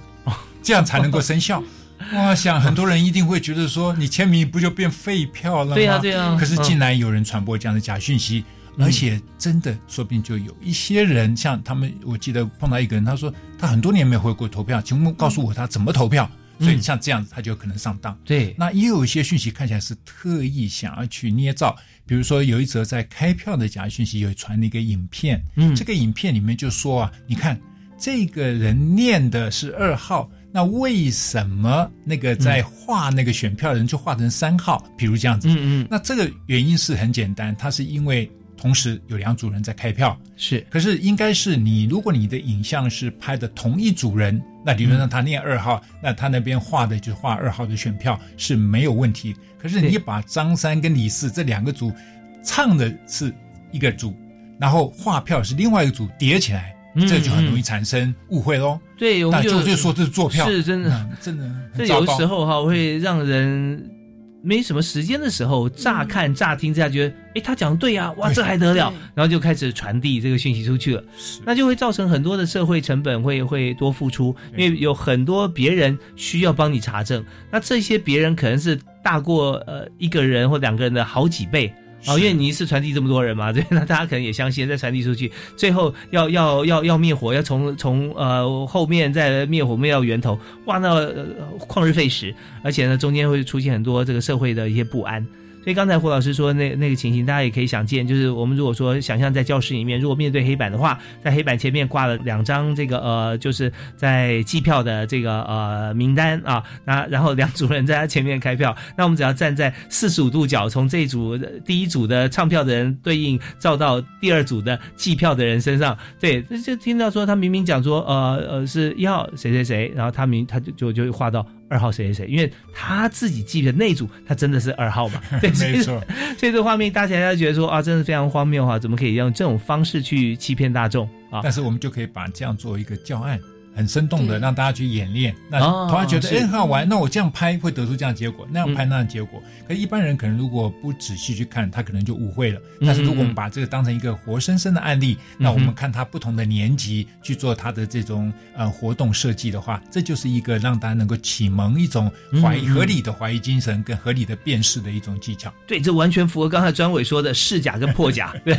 这样才能够生效。我想很多人一定会觉得说，你签名不就变废票了吗？对呀，对呀。可是竟然有人传播这样的假讯息。而且真的，说不定就有一些人，像他们，我记得碰到一个人，他说他很多年没回过投票，请问告诉我他怎么投票？所以像这样子，他就可能上当。对，那也有一些讯息看起来是特意想要去捏造，比如说有一则在开票的假讯息，有传了一个影片，嗯，这个影片里面就说啊，你看这个人念的是二号，那为什么那个在画那个选票的人就画成三号？比如这样子，嗯嗯，那这个原因是很简单，他是因为。同时有两组人在开票，是，可是应该是你，如果你的影像是拍的同一组人，那理论上他念二号，那他那边画的就是画二号的选票是没有问题。可是你把张三跟李四这两个组唱的是一个组，然后画票是另外一个组叠起来，这就很容易产生误会喽。对，那就就说这是坐票，是真的，真的。这有时候哈会让人。没什么时间的时候，乍看乍听之下觉得，哎，他讲的对呀，哇，这还得了？然后就开始传递这个讯息出去了，那就会造成很多的社会成本会会多付出，因为有很多别人需要帮你查证，那这些别人可能是大过呃一个人或两个人的好几倍。哦，因为你一次传递这么多人嘛，对，那大家可能也相信，再传递出去，最后要要要要灭火，要从从呃后面再灭火灭到源头，哇，那旷日费时，而且呢，中间会出现很多这个社会的一些不安。所以刚才胡老师说那那个情形，大家也可以想见，就是我们如果说想象在教室里面，如果面对黑板的话，在黑板前面挂了两张这个呃，就是在计票的这个呃名单啊，那然后两组人在他前面开票，那我们只要站在四十五度角，从这组第一组的唱票的人对应照到第二组的计票的人身上，对，就听到说他明明讲说呃呃是一号谁谁谁，然后他明他就就就画到。二号谁谁谁，因为他自己记的那组，他真的是二号嘛？对，没错。所以这个画面大家要觉得说啊，真的非常荒谬哈，怎么可以用这种方式去欺骗大众啊？但是我们就可以把这样做一个教案。很生动的让大家去演练，那突然觉得哎很好玩，那我这样拍会得出这样结果，那样拍那样结果。可一般人可能如果不仔细去看，他可能就误会了。但是如果我们把这个当成一个活生生的案例，那我们看他不同的年级去做他的这种呃活动设计的话，这就是一个让大家能够启蒙一种怀疑合理的怀疑精神跟合理的辨识的一种技巧。对，这完全符合刚才专委说的试假跟破假。对，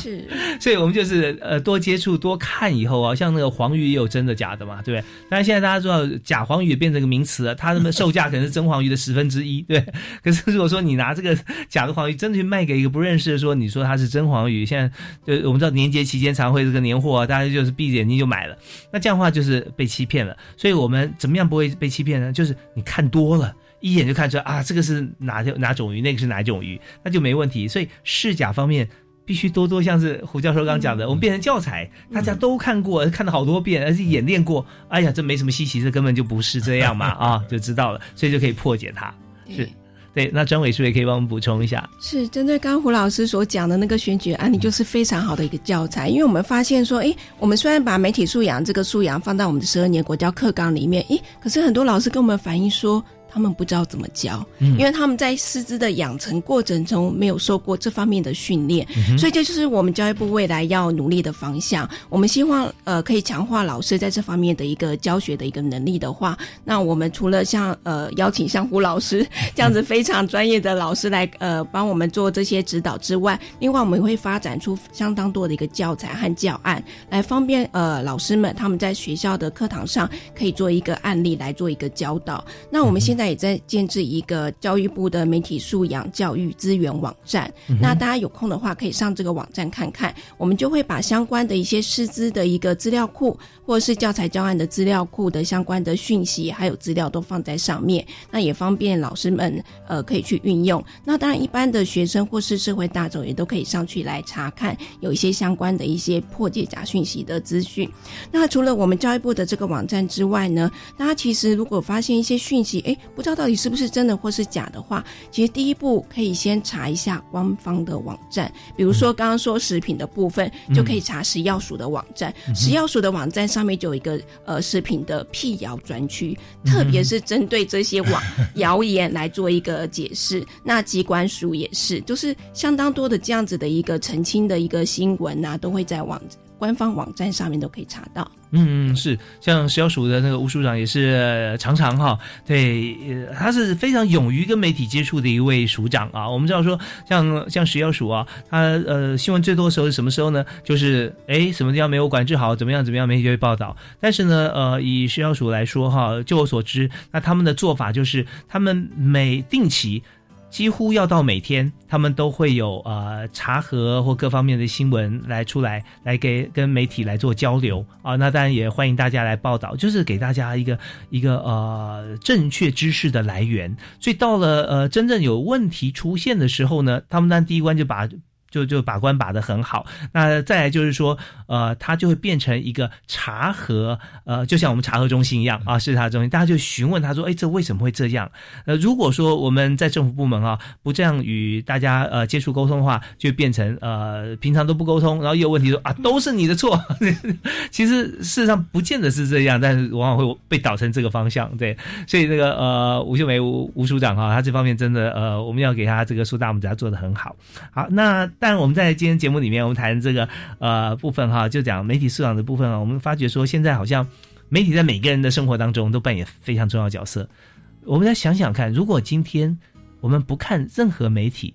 是。所以我们就是呃多接触多看以后啊，像那个黄鱼也有真的假。假的嘛，对不对？但是现在大家知道假黄鱼也变成一个名词了，它的售价可能是真黄鱼的十分之一，对。可是如果说你拿这个假的黄鱼真的去卖给一个不认识的，说你说它是真黄鱼，现在就我们知道年节期间常会这个年货，大家就是闭着眼睛就买了，那这样的话就是被欺骗了。所以我们怎么样不会被欺骗呢？就是你看多了，一眼就看出来啊，这个是哪哪种鱼，那个是哪种鱼，那就没问题。所以试假方面。必须多多像是胡教授刚讲的，我们变成教材，大家都看过，看了好多遍，而且演练过。哎呀，这没什么稀奇，这根本就不是这样嘛 啊，就知道了，所以就可以破解它。是。对，那张伟是不是也可以帮我们补充一下？是针对刚刚胡老师所讲的那个选举案例，就是非常好的一个教材。因为我们发现说，哎，我们虽然把媒体素养这个素养放在我们的十二年国教课纲里面，哎，可是很多老师跟我们反映说。他们不知道怎么教，因为他们在师资的养成过程中没有受过这方面的训练，所以这就是我们教育部未来要努力的方向。我们希望呃可以强化老师在这方面的一个教学的一个能力的话，那我们除了像呃邀请像胡老师这样子非常专业的老师来呃帮我们做这些指导之外，另外我们会发展出相当多的一个教材和教案，来方便呃老师们他们在学校的课堂上可以做一个案例来做一个教导。那我们现在。也在建制一个教育部的媒体素养教育资源网站，那大家有空的话可以上这个网站看看。我们就会把相关的一些师资的一个资料库，或者是教材教案的资料库的相关的讯息，还有资料都放在上面，那也方便老师们呃可以去运用。那当然，一般的学生或是社会大众也都可以上去来查看，有一些相关的一些破解假讯息的资讯。那除了我们教育部的这个网站之外呢，大家其实如果发现一些讯息，哎。不知道到底是不是真的或是假的话，其实第一步可以先查一下官方的网站，比如说刚刚说食品的部分，就可以查食药署的网站。食药署的网站上面就有一个呃食品的辟谣专区，特别是针对这些网谣言来做一个解释。那机关署也是，就是相当多的这样子的一个澄清的一个新闻啊，都会在网。官方网站上面都可以查到。嗯嗯，是像食药署的那个吴署长也是常常哈，对，他是非常勇于跟媒体接触的一位署长啊。我们知道说，像像食药署啊，他呃新闻最多的时候是什么时候呢？就是哎什么地方没有管制好，怎么样怎么样，媒体就会报道。但是呢，呃，以食药署来说哈，就我所知，那他们的做法就是他们每定期。几乎要到每天，他们都会有呃查核或各方面的新闻来出来，来给跟媒体来做交流啊。那当然也欢迎大家来报道，就是给大家一个一个呃正确知识的来源。所以到了呃真正有问题出现的时候呢，他们当然第一关就把。就就把关把的很好，那再来就是说，呃，它就会变成一个茶盒，呃，就像我们茶盒中心一样啊，视察中心，大家就询问他说，哎，这为什么会这样？呃，如果说我们在政府部门啊，不这样与大家呃接触沟通的话，就变成呃平常都不沟通，然后一有问题说啊，都是你的错。其实事实上不见得是这样，但是往往会被导成这个方向。对，所以那个呃吴秀梅吴吴署长哈，他这方面真的呃，我们要给他这个竖大拇指，他做的很好。好，那。但我们在今天节目里面，我们谈这个呃部分哈，就讲媒体素养的部分啊。我们发觉说，现在好像媒体在每个人的生活当中都扮演非常重要角色。我们再想想看，如果今天我们不看任何媒体，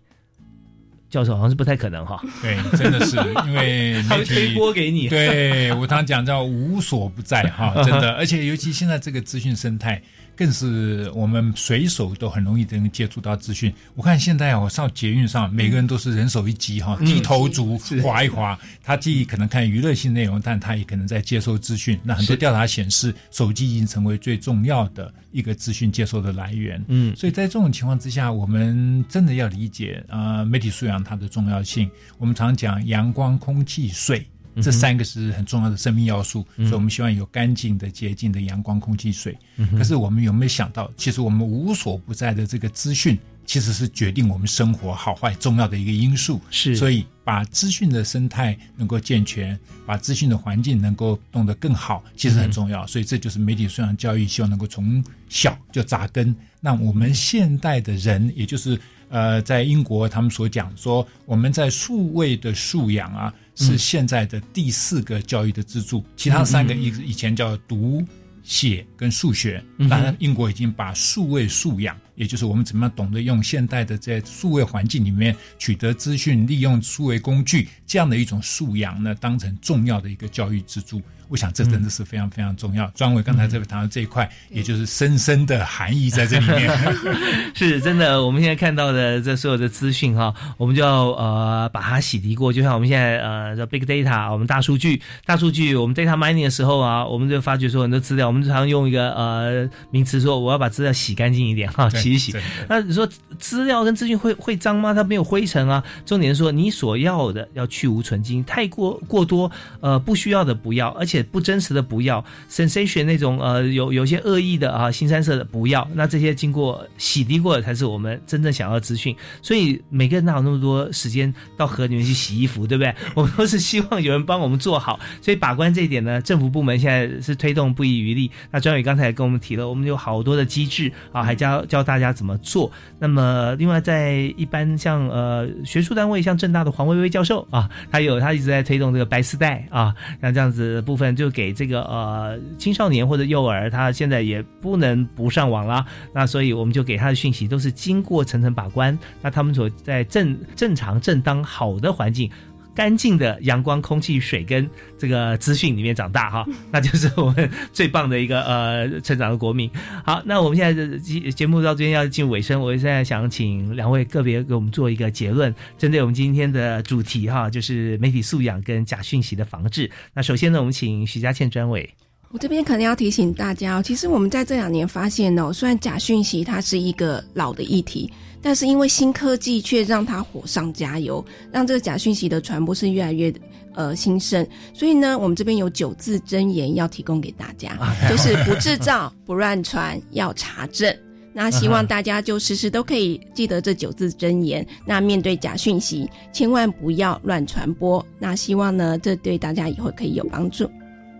教授好像是不太可能哈。对，真的是因为媒体 推波给你。对我常讲叫无所不在哈，真的。而且尤其现在这个资讯生态。更是我们随手都很容易能接触到资讯。我看现在我上捷运上，每个人都是人手一机哈，低头族划一划。他既可能看娱乐性内容，但他也可能在接收资讯。那很多调查显示，手机已经成为最重要的一个资讯接收的来源。嗯，所以在这种情况之下，我们真的要理解啊，媒体素养它的重要性。我们常讲阳光、空气、水。这三个是很重要的生命要素，所以我们希望有干净的、洁净的阳光、空气、水。可是我们有没有想到，其实我们无所不在的这个资讯，其实是决定我们生活好坏重要的一个因素。是，所以把资讯的生态能够健全，把资讯的环境能够弄得更好，其实很重要。所以这就是媒体素养教育，希望能够从小就扎根。那我们现代的人，也就是呃，在英国他们所讲说，我们在数位的素养啊。是现在的第四个教育的支柱，其他三个以以前叫读写跟数学，当然英国已经把数位素养，也就是我们怎么样懂得用现代的在数位环境里面取得资讯、利用数位工具这样的一种素养呢，当成重要的一个教育支柱。我想这真的是非常非常重要。专伟刚才这边谈到这一块，也就是深深的含义在这里面。是真的，我们现在看到的这所有的资讯哈，我们就要呃把它洗涤过。就像我们现在呃叫 big data，我们大数据，大数据，我们 data mining 的时候啊，我们就发觉说很多资料，我们常用一个呃名词说，我要把资料洗干净一点哈，洗一洗。那你说资料跟资讯会会脏吗？它没有灰尘啊。重点是说你所要的要去无存精，太过过多呃不需要的不要，而且。且不真实的不要，sensation 那种呃有有些恶意的啊，新三色的不要。那这些经过洗涤过的才是我们真正想要的资讯。所以每个人哪有那么多时间到河里面去洗衣服，对不对？我们都是希望有人帮我们做好。所以把关这一点呢，政府部门现在是推动不遗余力。那专伟刚才也跟我们提了，我们有好多的机制啊，还教教大家怎么做。那么另外在一般像呃学术单位，像正大的黄薇薇教授啊，他有他一直在推动这个白丝带啊，像这样子部分就给这个呃青少年或者幼儿，他现在也不能不上网啦。那所以我们就给他的讯息都是经过层层把关，那他们所在正正常正当好的环境。干净的阳光、空气、水跟这个资讯里面长大哈，那就是我们最棒的一个呃成长的国民。好，那我们现在的节节目到这边要进入尾声，我现在想请两位个别给我们做一个结论，针对我们今天的主题哈，就是媒体素养跟假讯息的防治。那首先呢，我们请徐家倩专委。我这边可能要提醒大家哦，其实我们在这两年发现哦，虽然假讯息它是一个老的议题。但是因为新科技却让它火上加油，让这个假讯息的传播是越来越呃兴盛。所以呢，我们这边有九字真言要提供给大家，就是不制造、不乱传、要查证。那希望大家就时时都可以记得这九字真言。那面对假讯息，千万不要乱传播。那希望呢，这对大家以后可以有帮助。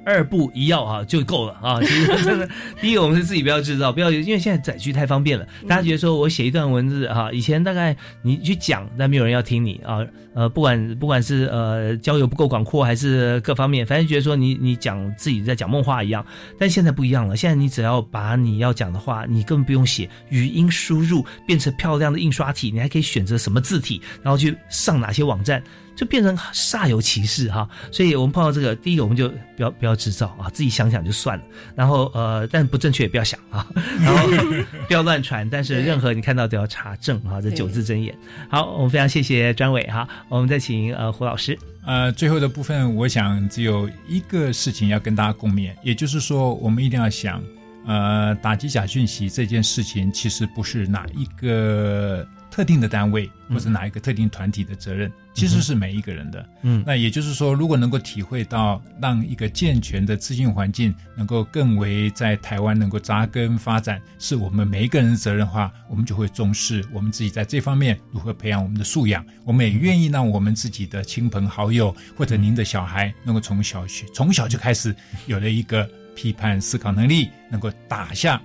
二步一要啊就够了啊！其 实真的，第一个我们是自己不要制造，不要因为现在载具太方便了。大家觉得说我写一段文字哈，以前大概你去讲，但没有人要听你啊。呃，不管不管是呃交友不够广阔，还是各方面，反正觉得说你你讲自己在讲梦话一样。但现在不一样了，现在你只要把你要讲的话，你根本不用写，语音输入变成漂亮的印刷体，你还可以选择什么字体，然后去上哪些网站。就变成煞有其事哈，所以我们碰到这个，第一个我们就不要不要制造啊，自己想想就算了。然后呃，但不正确也不要想啊，然后 不要乱传。但是任何你看到都要查证啊，这九字真言。好，我们非常谢谢专委哈，我们再请呃胡老师。呃，最后的部分，我想只有一个事情要跟大家共勉，也就是说，我们一定要想，呃，打击假讯息这件事情，其实不是哪一个。特定的单位或者哪一个特定团体的责任，其实是每一个人的。嗯，那也就是说，如果能够体会到让一个健全的资讯环境能够更为在台湾能够扎根发展，是我们每一个人的责任的话，我们就会重视我们自己在这方面如何培养我们的素养。我们也愿意让我们自己的亲朋好友或者您的小孩能够从小学从小就开始有了一个批判思考能力，能够打下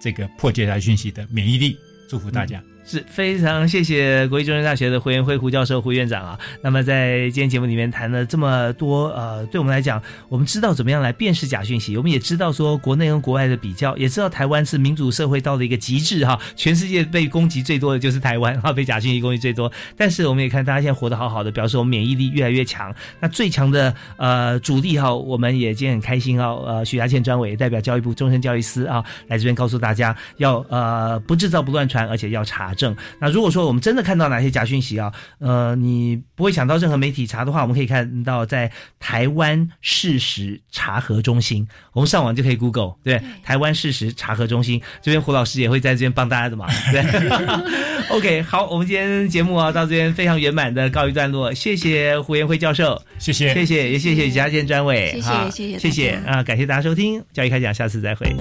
这个破解假讯息的免疫力。祝福大家。是非常谢谢国立中山大学的胡元辉胡教授胡院长啊。那么在今天节目里面谈了这么多，呃，对我们来讲，我们知道怎么样来辨识假讯息，我们也知道说国内跟国外的比较，也知道台湾是民主社会到了一个极致哈，全世界被攻击最多的就是台湾哈，被假讯息攻击最多。但是我们也看大家现在活得好好的，表示我们免疫力越来越强。那最强的呃主力哈，我们也今天很开心啊，呃，许家倩专委代表教育部终身教育司啊，来这边告诉大家要呃不制造不乱传，而且要查查。证那如果说我们真的看到哪些假讯息啊，呃，你不会想到任何媒体查的话，我们可以看到在台湾事实查核中心，我们上网就可以 Google 对台湾事实查核中心这边胡老师也会在这边帮大家的忙。对，OK，好，我们今天节目啊到这边非常圆满的告一段落，谢谢胡延辉教授，谢谢，谢谢，也谢谢嘉健专委，谢谢，谢谢，谢谢啊，感谢大家收听教育开讲，下次再会。